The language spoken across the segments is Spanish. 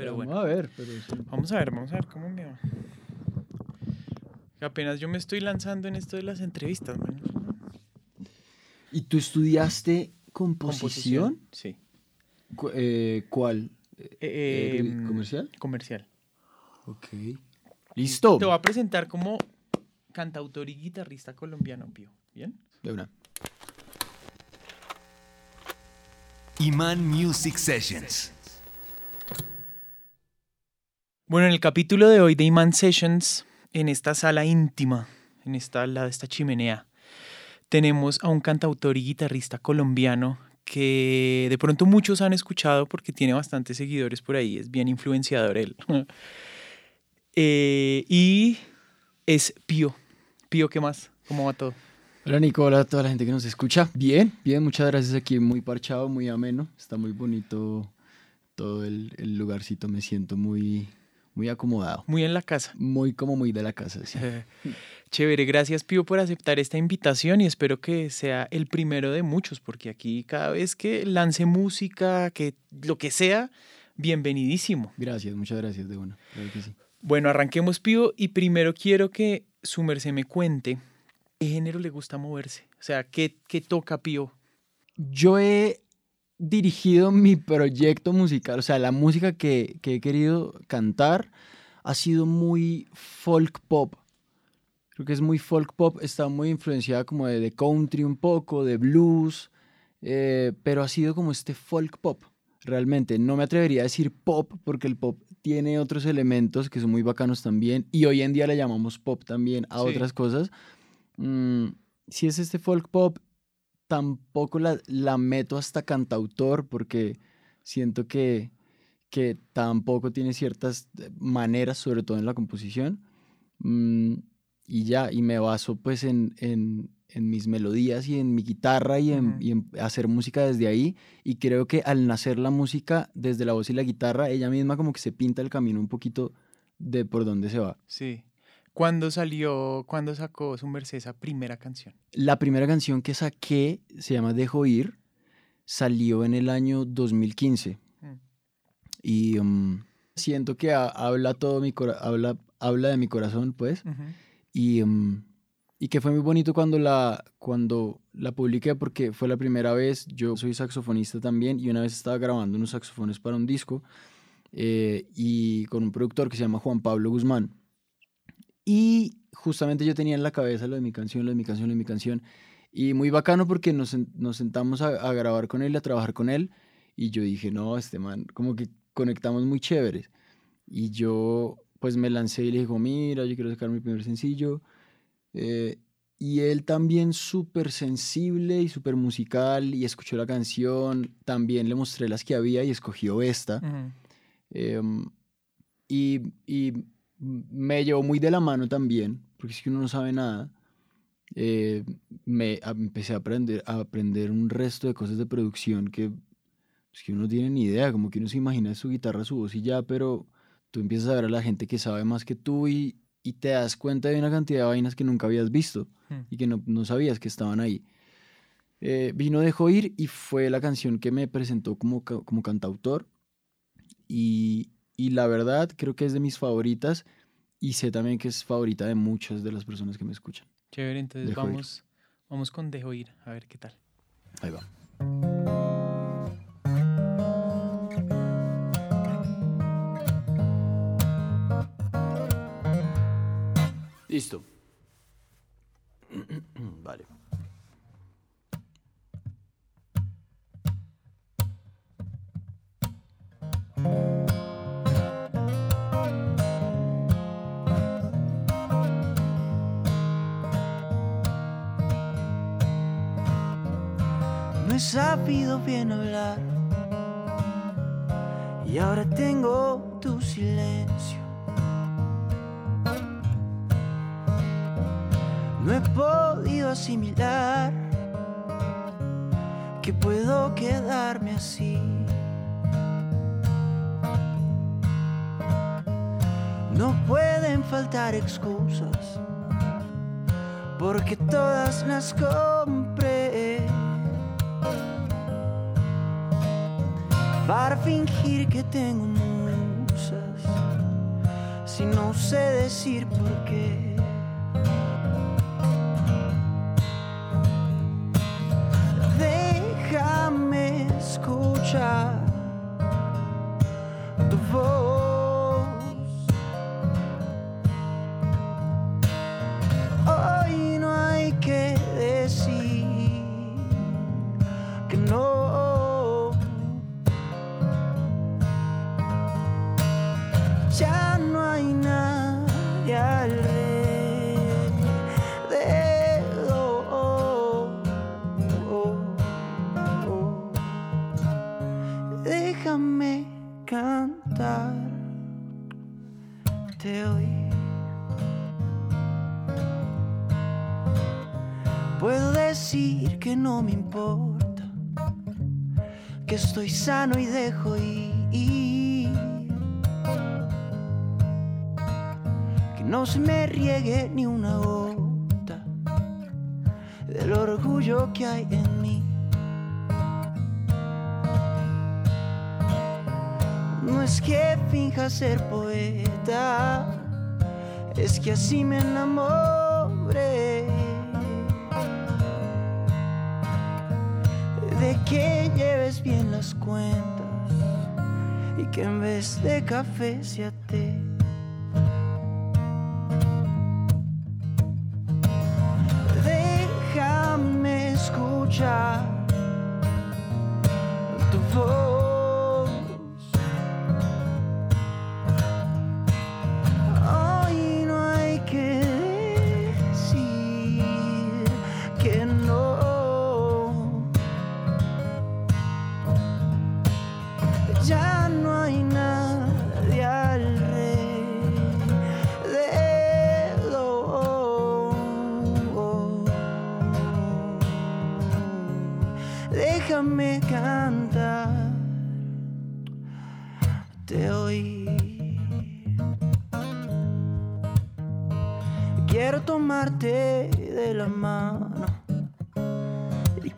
Pero vamos bueno, a ver, pero sí. vamos a ver, vamos a ver cómo me va. Apenas yo me estoy lanzando en esto de las entrevistas, man. ¿Y tú estudiaste composición? Sí. Cu- eh, ¿Cuál? Eh, Eh, em, ¿Comercial? Comercial. Ok. Listo. Te voy a presentar como cantautor y guitarrista colombiano, Pío. ¿Bien? De una. Iman Music Sessions. Bueno, en el capítulo de hoy de Iman Sessions, en esta sala íntima, en esta lado de esta chimenea, tenemos a un cantautor y guitarrista colombiano que de pronto muchos han escuchado porque tiene bastantes seguidores por ahí, es bien influenciador él. Eh, y es Pío. Pío, ¿qué más? ¿Cómo va todo? Hola Nicola, a toda la gente que nos escucha. Bien, bien, muchas gracias aquí, muy parchado, muy ameno. Está muy bonito todo el lugarcito, me siento muy, muy acomodado. Muy en la casa. Muy como muy de la casa, sí. Chévere, gracias Pío por aceptar esta invitación y espero que sea el primero de muchos, porque aquí cada vez que lance música, que lo que sea, bienvenidísimo. Gracias, muchas gracias de una. Claro que sí. Bueno, arranquemos Pío y primero quiero que su merced me cuente qué género le gusta moverse, o sea, qué, qué toca Pío. Yo he dirigido mi proyecto musical, o sea, la música que, que he querido cantar ha sido muy folk pop. Creo que es muy folk pop, está muy influenciada como de, de country un poco, de blues, eh, pero ha sido como este folk pop. Realmente, no me atrevería a decir pop porque el pop tiene otros elementos que son muy bacanos también y hoy en día le llamamos pop también a Sí. otras cosas. Mm, si es este folk pop, tampoco la, la meto hasta cantautor porque siento que, que tampoco tiene ciertas eh, maneras, sobre todo en la composición. Mm, y ya, y me baso pues en, en, en mis melodías y en mi guitarra y en, y en hacer música desde ahí. Y creo que al nacer la música desde la voz y la guitarra, ella misma como que se pinta el camino un poquito de por dónde se va. Sí. ¿Cuándo salió, cuándo sacó su merced esa primera canción? La primera canción que saqué se llama Dejo Ir, salió en el año 2015 Mm. y um, siento que ha- habla todo mi habla, habla de mi corazón, pues, Ujú. y, um, y que fue muy bonito cuando la, cuando la publiqué porque fue la primera vez, yo soy saxofonista también y una vez estaba grabando unos saxofones para un disco eh, y con un productor que se llama Juan Pablo Guzmán. Y justamente yo tenía en la cabeza lo de mi canción, lo de mi canción, lo de mi canción. Y muy bacano porque nos, nos sentamos a, a grabar con él, a trabajar con él. Y yo dije, no, este man, como que conectamos muy chéveres. Y yo pues me lancé y le dije, mira, yo quiero sacar mi primer sencillo. Eh, y él también súper sensible y súper musical y escuchó la canción. También le mostré las que había y escogió esta. Em, y, y me llevó muy de la mano también, porque es que uno no sabe nada. Eh, me a- empecé a aprender, a aprender un resto de cosas de producción que, pues, que uno no tiene ni idea, como que uno se imagina su guitarra, su voz y ya, pero tú empiezas a ver a la gente que sabe más que tú y, y te das cuenta de una cantidad de vainas que nunca habías visto Mm. y que no, no sabías que estaban ahí. Eh, vino Dejó Ir y fue la canción que me presentó como, como cantautor y, y la verdad creo que es de mis favoritas y sé también que es favorita de muchas de las personas que me escuchan. Chévere, entonces Dejo ir. vamos, vamos con Dejo Ir, a ver qué tal. Ahí va. Listo. vale. He sabido bien hablar y ahora tengo tu silencio. No he podido asimilar que puedo quedarme así. No pueden faltar excusas porque todas las compré. para fingir que tengo musas si no sé decir por qué. Déjame escuchar. Y dejo ir. Que no se me riegue ni una gota del orgullo que hay en mí. No es que finja ser poeta, es que así me enamoré. Que lleves bien las cuentas y que en vez de café sea té.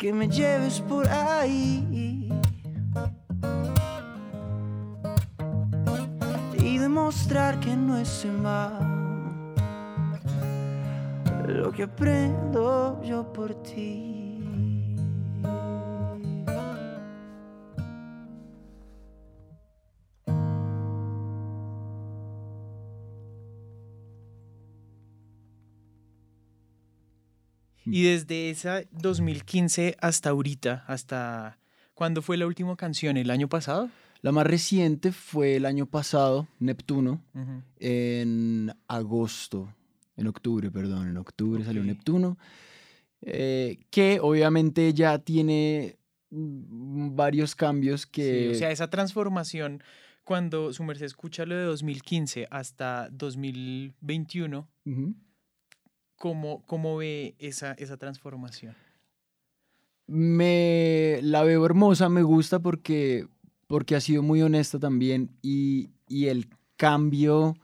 Que me lleves por ahí. Y demostrar que no es en lo que aprendo yo por ti. Y desde esa 2015 hasta ahorita, hasta ¿cuándo fue la última canción? ¿El año pasado? La más reciente fue el año pasado, Neptuno, en agosto, en octubre, perdón, en octubre salió. Neptuno, eh, que obviamente ya tiene mm, varios cambios que... Sí, o sea, esa transformación, cuando su merced escucha lo de 2015 hasta 2021, Ujú. ¿Cómo, cómo ve esa, esa transformación? Me la veo hermosa, me gusta porque, porque ha sido muy honesta también y, y el cambio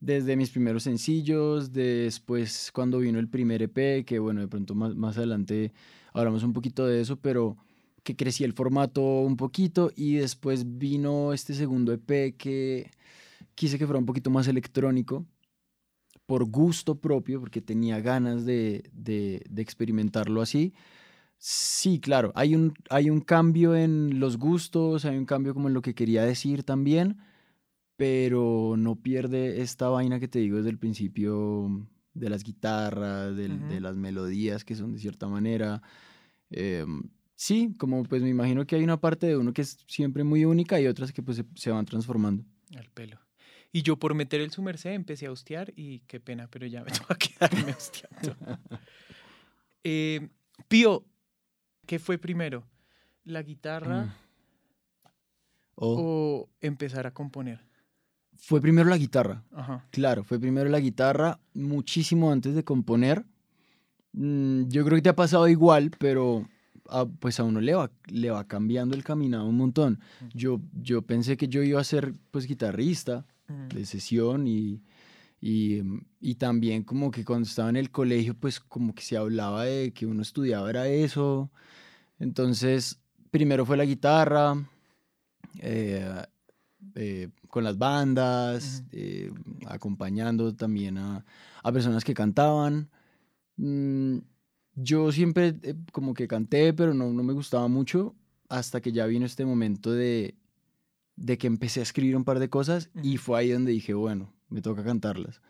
desde mis primeros sencillos, después cuando vino el primer EP, que bueno, de pronto más, más adelante hablamos un poquito de eso, pero que crecía el formato un poquito y después vino este segundo EP que quise que fuera un poquito más electrónico por gusto propio, porque tenía ganas de, de- de experimentarlo así. Sí, claro, hay un, hay un cambio en los gustos, hay un cambio como en lo que quería decir también, pero no pierde esta vaina que te digo desde el principio de las guitarras, de las melodías que son de cierta manera. em, sí, como pues me imagino que hay una parte de uno que es siempre muy única y otras que pues se, se van transformando. Al pelo. Y yo por meter el su merced empecé a hostear y qué pena, pero ya me toca quedarme hosteando. Eh, Pío, ¿qué fue primero? ¿La guitarra Mm. O o empezar a componer? fue primero la guitarra. Ajá. Claro, fue primero la guitarra, muchísimo antes de componer. Mm, yo creo que te ha pasado igual, pero a- pues a uno le va, le va cambiando el caminado un montón. Yo, yo pensé que yo iba a ser pues guitarrista De sesión y, y, em, y también como que cuando estaba en el colegio pues como que se hablaba de que uno estudiaba era eso. Entonces, primero fue la guitarra, eh, eh, con las bandas, eh, acompañando también a, a personas que cantaban. Mm, yo siempre eh, como que canté, pero no, no me gustaba mucho hasta que ya vino este momento de, de que empecé a escribir un par de cosas y fue ahí donde dije, bueno, me toca cantarlas.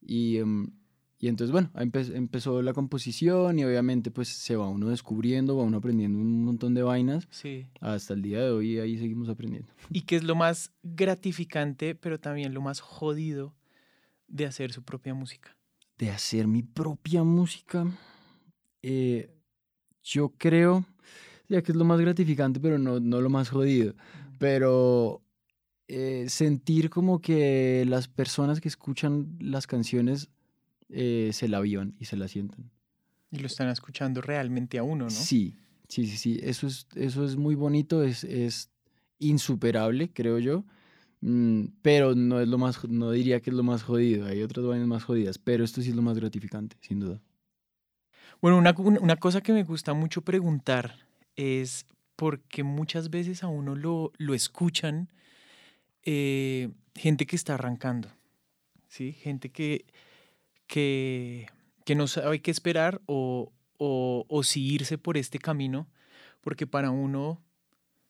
Y, em, y entonces, bueno, empe- empezó la composición y obviamente pues se va uno descubriendo, va uno aprendiendo un montón de vainas. Sí. Hasta el día de hoy ahí seguimos aprendiendo. ¿Y qué es lo más gratificante, pero también lo más jodido de hacer su propia música? De hacer mi propia música, eh, yo creo, ya que es lo más gratificante, pero no, no lo más jodido. Pero eh, sentir como que las personas que escuchan las canciones eh, se la vivan y se la sientan. Y lo están escuchando realmente a uno, ¿no? Sí, sí, sí, sí. Eso es, eso es muy bonito, es, es insuperable, creo yo. Mm, pero no es lo más, no diría que es lo más jodido. Hay otras vainas más jodidas, pero esto sí es lo más gratificante, sin duda. Bueno, una una cosa que me gusta mucho preguntar es porque muchas veces a uno lo, lo escuchan eh, gente que está arrancando, ¿sí? Gente que, que, que no sabe qué esperar o, o, o si irse por este camino, porque para uno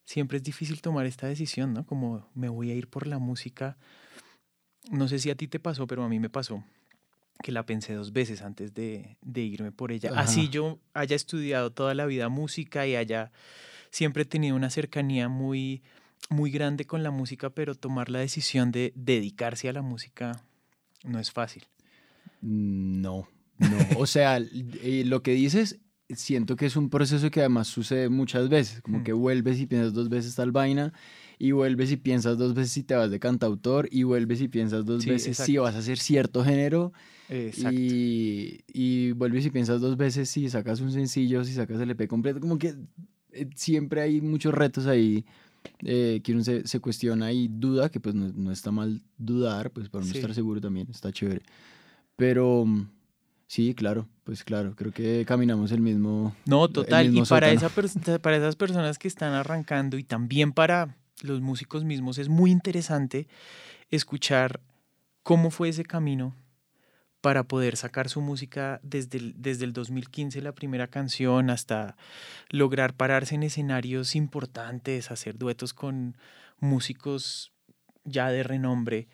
siempre es difícil tomar esta decisión, ¿no? Como me voy a ir por la música. No sé si a ti te pasó, pero a mí me pasó que la pensé dos veces antes de, de irme por ella. Así Ajá. yo haya estudiado toda la vida música y haya siempre tenido una cercanía muy, muy grande con la música, pero tomar la decisión de dedicarse a la música no es fácil. No, no. O sea, eh, lo que dices, siento que es un proceso que además sucede muchas veces. Como Mm. que vuelves y piensas dos veces tal vaina, y vuelves y piensas dos veces si te vas de cantautor, y vuelves y piensas dos Sí, veces si vas a hacer cierto género, Exacto. y, y vuelves y piensas dos veces si sacas un sencillo, si sacas el EP completo. Como que siempre hay muchos retos ahí eh, que uno se, se cuestiona y duda, que pues no, no está mal dudar, pues para no Sí. estar seguro también, está chévere. Pero mm, sí, claro, pues claro, creo que caminamos el mismo... No, total. Y mismo para, sótano. esa para esas personas que están arrancando y también para los músicos mismos es muy interesante escuchar cómo fue ese camino para poder sacar su música desde el, desde el 2015, la primera canción, hasta lograr pararse en escenarios importantes, hacer duetos con músicos ya de renombre.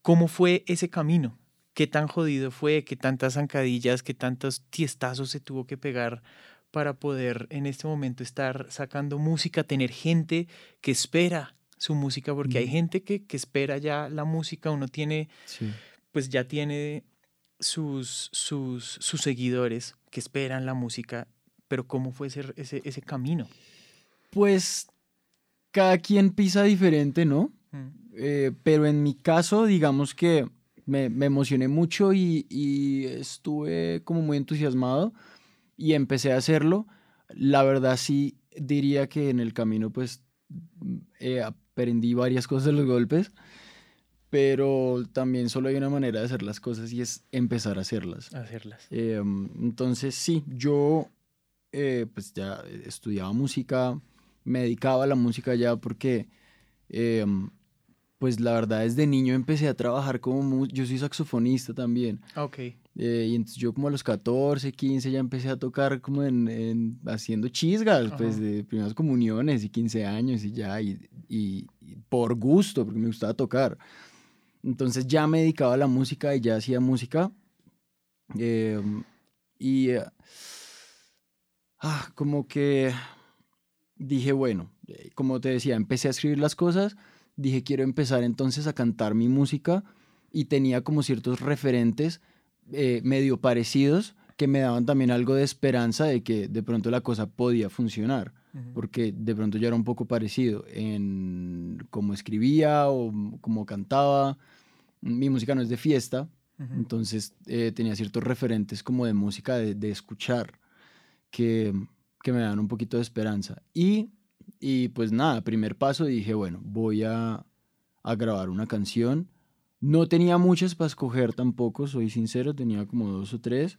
¿Cómo fue ese camino? ¿Qué tan jodido fue? ¿Qué tantas zancadillas? ¿Qué tantos tiestazos se tuvo que pegar para poder en este momento estar sacando música, tener gente que espera su música? Porque hay gente que, que espera ya la música, uno tiene Sí. pues ya tiene sus, sus, sus seguidores que esperan la música, pero ¿cómo fue ese, ese, ese camino? Pues cada quien pisa diferente, ¿no? Mm, Eh, pero en mi caso, digamos que me, me emocioné mucho y, y estuve como muy entusiasmado y empecé a hacerlo. La verdad sí diría que en el camino pues mm, eh, aprendí varias cosas de los golpes, pero también solo hay una manera de hacer las cosas y es empezar a hacerlas. Hacerlas. Eh, entonces, sí, yo eh, pues ya estudiaba música, me dedicaba a la música ya porque, eh, pues la verdad desde niño empecé a trabajar como, yo soy saxofonista también, Ok. eh, y entonces yo como a los 14, 15 ya empecé a tocar como en, en- haciendo chisgas, pues Ajá. de primeras comuniones y 15 años y ya, y, y- y por gusto, porque me gustaba tocar. Entonces ya me dedicaba a la música y ya hacía música. eh, y eh, ah, como que dije, bueno, eh, como te decía, empecé a escribir las cosas, dije, quiero empezar entonces a cantar mi música y tenía como ciertos referentes eh, medio parecidos que me daban también algo de esperanza de que de pronto la cosa podía funcionar, Porque de pronto ya era un poco parecido en cómo escribía o cómo cantaba. Mi música no es de fiesta, entonces eh, tenía ciertos referentes como de música de, de escuchar que, que me dan un poquito de esperanza. Y, y pues nada, primer paso dije, bueno, voy a, a grabar una canción. No tenía muchas para escoger tampoco, soy sincero, tenía como dos o tres.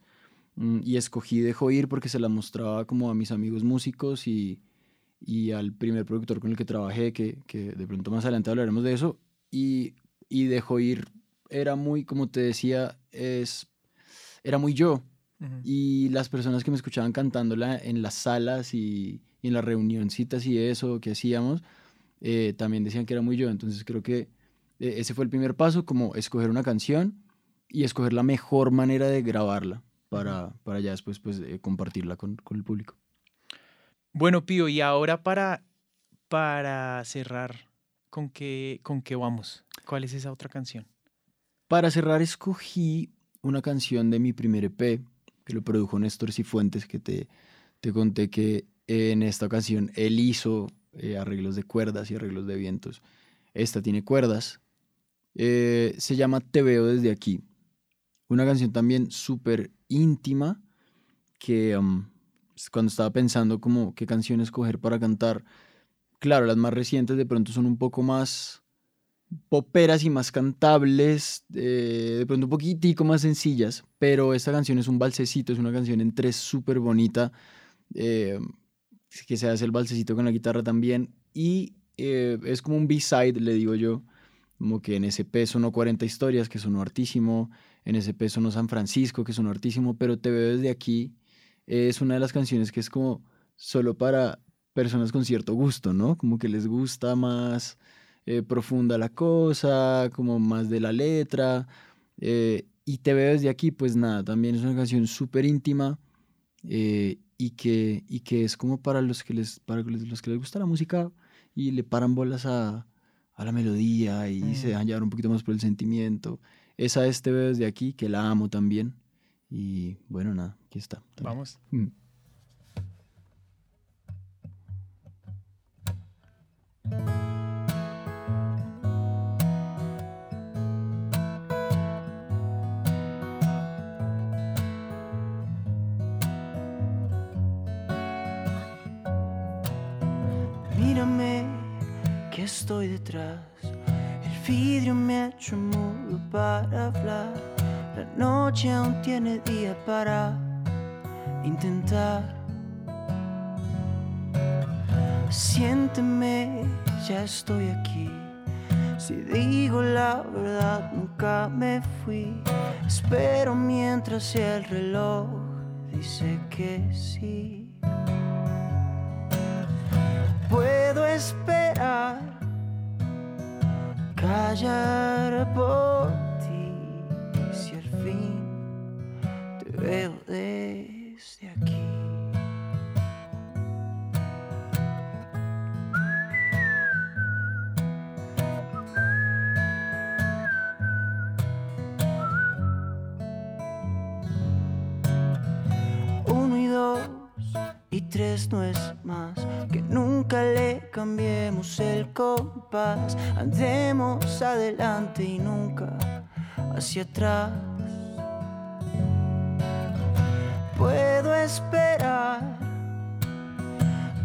Mm, Y escogí Dejo Ir porque se la mostraba como a mis amigos músicos y, y al primer productor con el que trabajé, que, que de pronto más adelante hablaremos de eso, y, y dejó ir, era muy, como te decía, es, era muy yo. Y las personas que me escuchaban cantándola en las salas y, y en las reunioncitas y eso que hacíamos, eh, también decían que era muy yo. Entonces creo que eh, ese fue el primer paso, como escoger una canción y escoger la mejor manera de grabarla para, para ya después pues, eh, compartirla con, con el público. Bueno, Pío, y ahora para, para cerrar, ¿con qué, ¿con qué vamos? ¿Cuál es esa otra canción? Para cerrar, escogí una canción de mi primer EP, que lo produjo Néstor Cifuentes, que te, te conté que en esta ocasión él hizo eh, arreglos de cuerdas y arreglos de vientos. Esta tiene cuerdas. Eh, se llama Te veo desde aquí. Una canción también súper íntima que um, cuando estaba pensando como qué canción escoger para cantar, claro, las más recientes de pronto son un poco más poperas y más cantables, eh, de pronto un poquitico más sencillas, pero esta canción es un balsecito, es una canción en tres súper bonita, eh, que se hace el balsecito con la guitarra también, y eh, es como un B-side, le digo yo, como que en ese peso no 40 historias, que sonó hartísimo, en ese peso no San Francisco, que sonó hartísimo, pero te veo desde aquí, es una de las canciones que es como solo para personas con cierto gusto, ¿no? Como que les gusta más eh, profunda la cosa, como más de la letra. eh, y te veo desde aquí, pues nada, también es una canción súper íntima eh, y, que, y que es como para los que, les, para los que les gusta la música y le paran bolas a, a la melodía y Mm. se dejan llevar un poquito más por el sentimiento. Esa es Te veo desde aquí, que la amo también. Y bueno, nada, aquí está. también. Vamos. Mm. Mírame que estoy detrás. Vidrio me ha hecho mudo para hablar. La noche aún tiene día para intentar. Siénteme, ya estoy aquí. Si digo la verdad, nunca me fui. Espero mientras el reloj dice que sí. Puedo esperar, callar por ti. Si al fin te veo desde no es más. Que nunca le cambiemos el compás. Andemos adelante y nunca hacia atrás. Puedo esperar,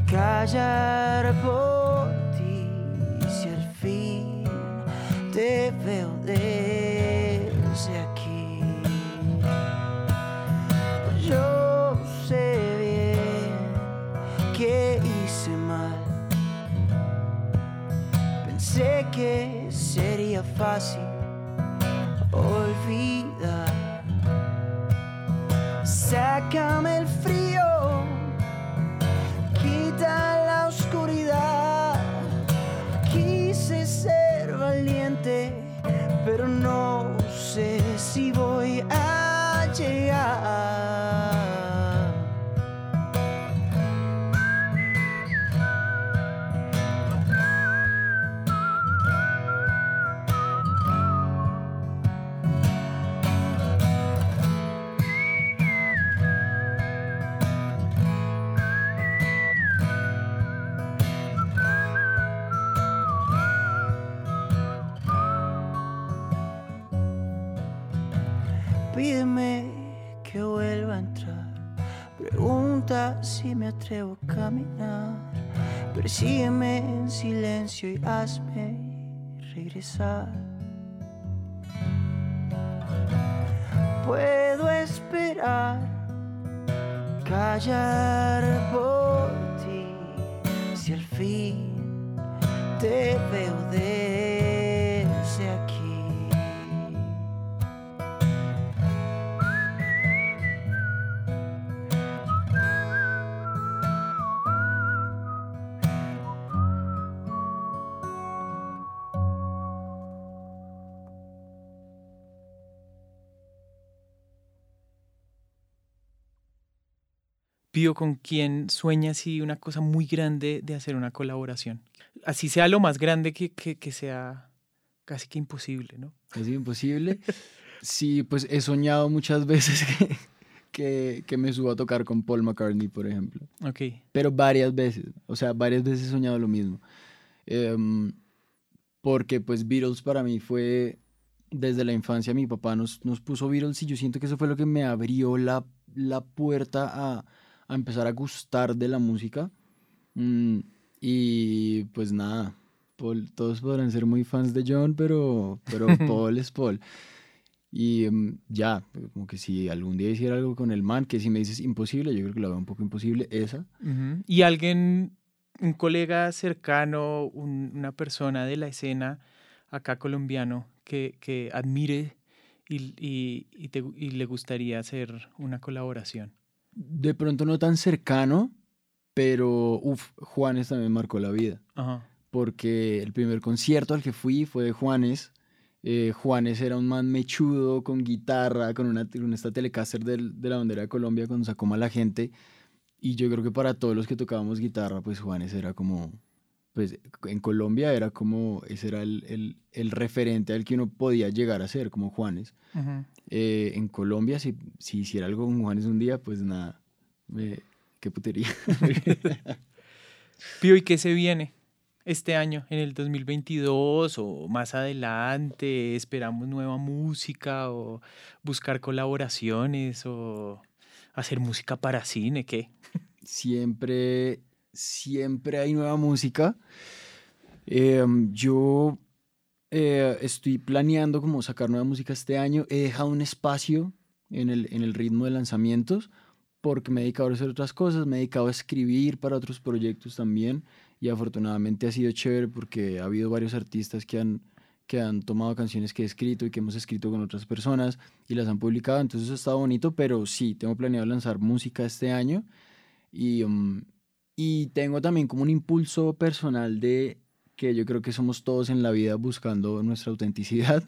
callar por fácil si me atrevo a caminar. Persígueme en silencio y hazme regresar. Puedo esperar, callar por ti. si al fin te veo desde Pío, ¿con quién sueña así una cosa muy grande de hacer una colaboración? Así sea lo más grande que, que, que sea casi que imposible, ¿no? Casi imposible. Sí, pues he soñado muchas veces que, que, que me subo a tocar con Paul McCartney, por ejemplo. Ok. Pero varias veces, o sea, varias veces he soñado lo mismo. Em, porque pues Beatles para mí fue, desde la infancia mi papá nos, nos puso Beatles y yo siento que eso fue lo que me abrió la, la puerta a, a empezar a gustar de la música. Mm, y pues nada, Paul, todos podrán ser muy fans de John, pero, pero Paul es Paul. Y em, ya, como que si algún día hiciera algo con el man, que si me dices imposible, yo creo que lo veo un poco imposible, esa. Y alguien, un colega cercano, un- una persona de la escena acá colombiano que, que admire y, y- y te- y le gustaría hacer una colaboración. De pronto no tan cercano, pero uff, Juanes también marcó la vida. Ajá. Porque el primer concierto al que fui fue de Juanes. Eh, Juanes era un man mechudo, con guitarra, con, una, con esta Telecaster del- de la bandera de Colombia, con sacó mala gente. Y yo creo que para todos los que tocábamos guitarra, pues Juanes era como, pues en Colombia era como, ese era el, el- el referente al que uno podía llegar a ser, como Juanes. Eh, en Colombia, si, si hiciera algo con Juanes un día, pues nada, me- qué putería. Pío, ¿y qué se viene este año, en el 2022 o más adelante? ¿Esperamos nueva música o buscar colaboraciones o hacer música para cine? ¿Qué? siempre, siempre hay nueva música. Em, yo eh, estoy planeando como sacar nueva música este año. He dejado un espacio en el, en el ritmo de lanzamientos porque me he dedicado a hacer otras cosas, me he dedicado a escribir para otros proyectos también y afortunadamente ha sido chévere porque ha habido varios artistas que han, que han tomado canciones que he escrito y que hemos escrito con otras personas y las han publicado, entonces eso estado bonito, pero sí, tengo planeado lanzar música este año y, mm, y tengo también como un impulso personal de que yo creo que somos todos en la vida buscando nuestra autenticidad.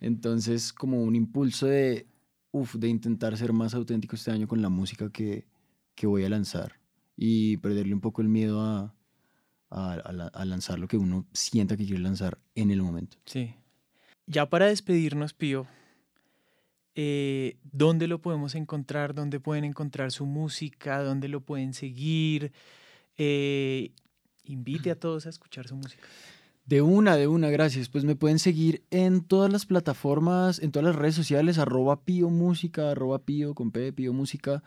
Entonces, como un impulso de, uf, de intentar ser más auténtico este año con la música que, que voy a lanzar y perderle un poco el miedo a, a, a la- a lanzar lo que uno sienta que quiere lanzar en el momento. Sí. Ya para despedirnos, Pío, eh, ¿dónde lo podemos encontrar? ¿Dónde pueden encontrar su música? ¿Dónde lo pueden seguir? Eh, invite a todos a escuchar su música. De una, de una, gracias. Pues me pueden seguir en todas las plataformas, en todas las redes sociales, arroba Pío Música, arroba Pío con P, Pío Música,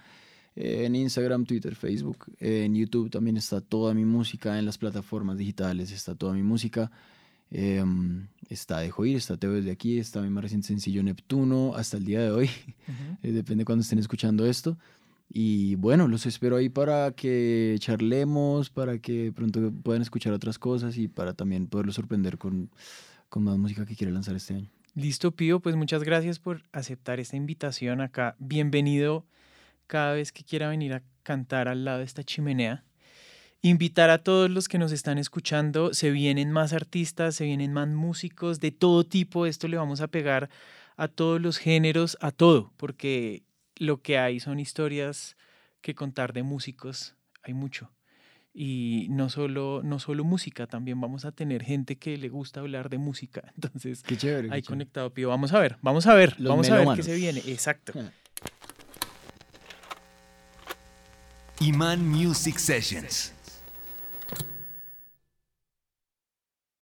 eh, en Instagram, Twitter, Facebook, eh, en YouTube también está toda mi música, en las plataformas digitales está toda mi música. Em, está Dejo Ir, está Teo desde aquí, está mi más reciente sencillo Neptuno, hasta el día de hoy. Eh, depende cuando estén escuchando esto. Y bueno, los espero ahí para que charlemos, para que pronto puedan escuchar otras cosas y para también poderlos sorprender con, con más música que quiere lanzar este año. Listo, Pío, pues muchas gracias por aceptar esta invitación acá. Bienvenido cada vez que quiera venir a cantar al lado de esta chimenea. Invitar a todos los que nos están escuchando, se vienen más artistas, se vienen más músicos de todo tipo, esto le vamos a pegar a todos los géneros, a todo, porque lo que hay son historias que contar de músicos, hay mucho. Y no solo, no solo música, también vamos a tener gente que le gusta hablar de música. Entonces, Qué chévere. qué Ahí chévere. conectado, Pío. Vamos a ver, vamos a ver, Los vamos a ver qué se viene. Exacto. Iman Music Sessions.